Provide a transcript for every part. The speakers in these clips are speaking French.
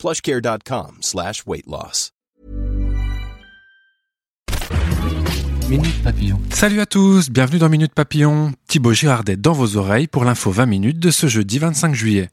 plushcare.com slash weight loss. Minute Papillon. Salut à tous, bienvenue dans Minute Papillon. Thibaut Girardet dans vos oreilles pour l'info 20 minutes de ce jeudi 25 juillet.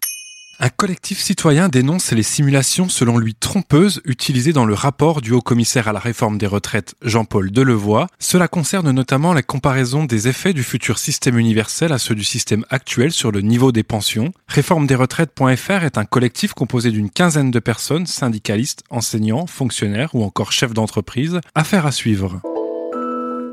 Un collectif citoyen dénonce les simulations selon lui trompeuses utilisées dans le rapport du haut-commissaire à la réforme des retraites Jean-Paul Delevoye. Cela concerne notamment la comparaison des effets du futur système universel à ceux du système actuel sur le niveau des pensions. Réforme des retraites.fr est un collectif composé d'une quinzaine de personnes, syndicalistes, enseignants, fonctionnaires ou encore chefs d'entreprise. Affaire à suivre.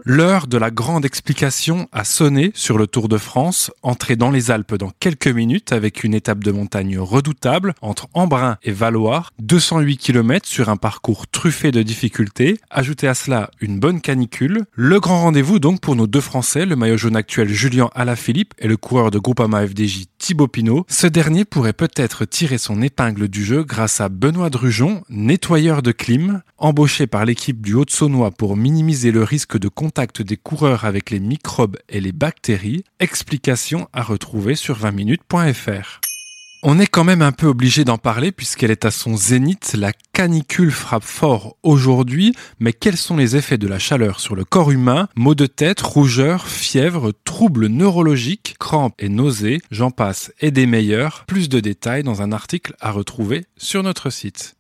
L'heure de la grande explication a sonné sur le Tour de France, entré dans les Alpes dans quelques minutes avec une étape de montagne redoutable entre Embrun et Valoir, 208 km sur un parcours truffé de difficultés. Ajoutez à cela une bonne canicule. Le grand rendez-vous donc pour nos deux Français, le maillot jaune actuel Julien Alaphilippe et le coureur de Groupama FDJ Thibaut Pinot. Ce dernier pourrait peut-être tirer son épingle du jeu grâce à Benoît Drujon, nettoyeur de clim, embauché par l'équipe du Haut-de-Saunois pour minimiser le risque de contact des coureurs avec les microbes et les bactéries. Explication à retrouver sur 20minutes.fr. On est quand même un peu obligé d'en parler puisqu'elle est à son zénith. La canicule frappe fort aujourd'hui, mais quels sont les effets de la chaleur sur le corps humain? Maux de tête, rougeur, fièvre, troubles neurologiques, crampes et nausées, j'en passe et des meilleurs. Plus de détails dans un article à retrouver sur notre site.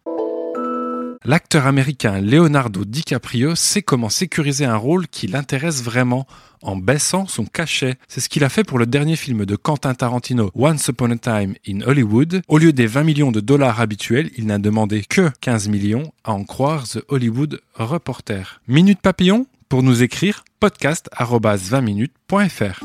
L'acteur américain Leonardo DiCaprio sait comment sécuriser un rôle qui l'intéresse vraiment en baissant son cachet. C'est ce qu'il a fait pour le dernier film de Quentin Tarantino, Once Upon a Time in Hollywood. Au lieu des 20 millions de dollars habituels, il n'a demandé que 15 millions, à en croire The Hollywood Reporter. Minute Papillon pour nous écrire podcast 20minutes.fr.